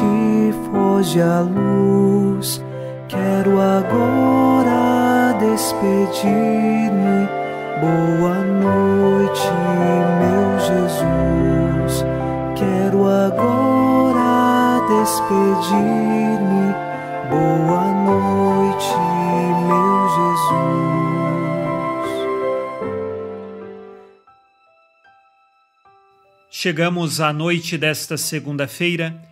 Noite, foge a luz. Quero agora despedir-me. Boa noite, meu Jesus. Quero agora despedir-me. Boa noite, meu Jesus. Chegamos à noite desta segunda-feira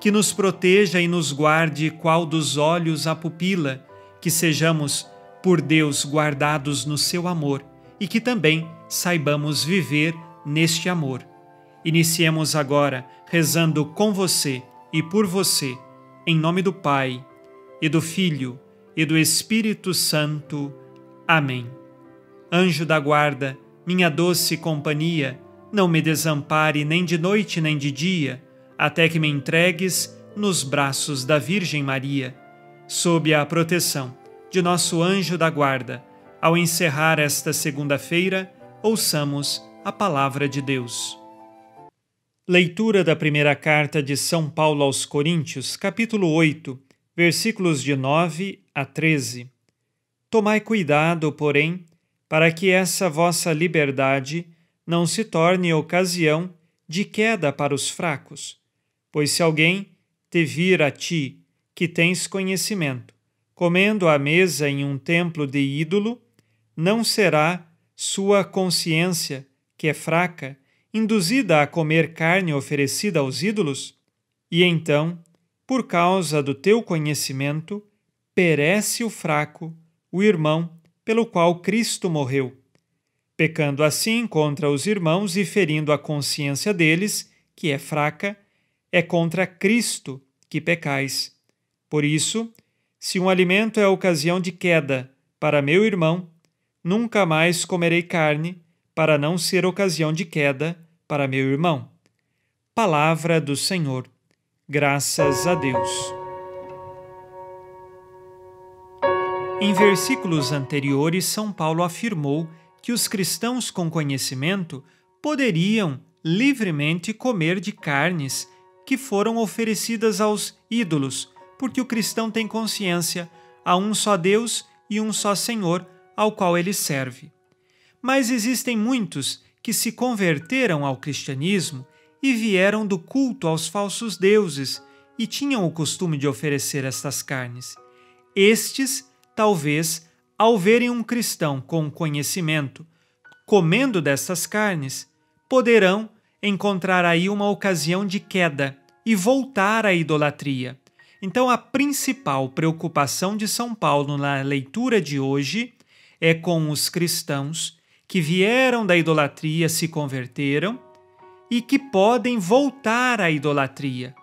que nos proteja e nos guarde qual dos olhos a pupila, que sejamos, por Deus, guardados no seu amor e que também saibamos viver neste amor. Iniciemos agora rezando com você e por você, em nome do Pai, e do Filho, e do Espírito Santo. Amém. Anjo da guarda, minha doce companhia, não me desampare nem de noite nem de dia, até que me entregues nos braços da Virgem Maria. Sob a proteção de nosso anjo da guarda, ao encerrar esta segunda-feira, ouçamos a palavra de Deus. Leitura da primeira carta de São Paulo aos Coríntios, capítulo 8, versículos de 9 a 13. Tomai cuidado, porém, para que essa vossa liberdade não se torne ocasião de queda para os fracos. Pois se alguém te vir a ti, que tens conhecimento, comendo à mesa em um templo de ídolo, não será sua consciência, que é fraca, induzida a comer carne oferecida aos ídolos? E então, por causa do teu conhecimento, perece o fraco, o irmão, pelo qual Cristo morreu, pecando assim contra os irmãos e ferindo a consciência deles, que é fraca, é contra Cristo que pecais. Por isso, se um alimento é ocasião de queda para meu irmão, nunca mais comerei carne, para não ser ocasião de queda para meu irmão. Palavra do Senhor. Graças a Deus. Em versículos anteriores, São Paulo afirmou que os cristãos com conhecimento poderiam livremente comer de carnes que foram oferecidas aos ídolos, porque o cristão tem consciência há um só Deus e um só Senhor ao qual ele serve. Mas existem muitos que se converteram ao cristianismo e vieram do culto aos falsos deuses e tinham o costume de oferecer estas carnes. Estes, talvez, ao verem um cristão com conhecimento comendo destas carnes, poderão encontrar aí uma ocasião de queda e voltar à idolatria. Então, a principal preocupação de São Paulo na leitura de hoje é com os cristãos que vieram da idolatria, se converteram e que podem voltar à idolatria.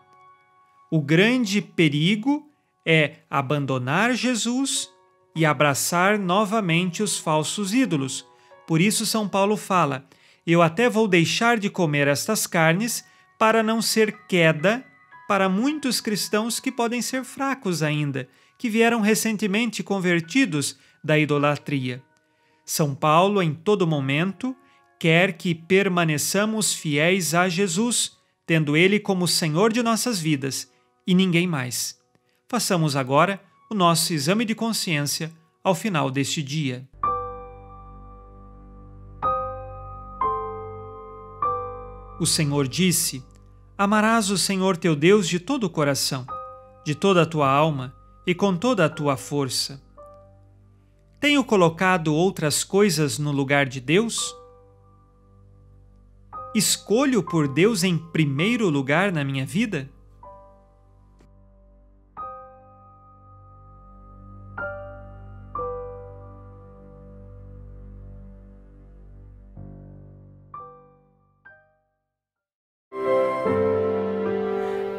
O grande perigo é abandonar Jesus e abraçar novamente os falsos ídolos. Por isso, São Paulo fala: Eu até vou deixar de comer estas carnes para não ser queda para muitos cristãos que podem ser fracos ainda, que vieram recentemente convertidos da idolatria. São Paulo, em todo momento, quer que permaneçamos fiéis a Jesus, tendo Ele como Senhor de nossas vidas e ninguém mais. Façamos agora o nosso exame de consciência ao final deste dia. O Senhor disse: Amarás o Senhor teu Deus de todo o coração, de toda a tua alma e com toda a tua força. Tenho colocado outras coisas no lugar de Deus? Escolho por Deus em primeiro lugar na minha vida?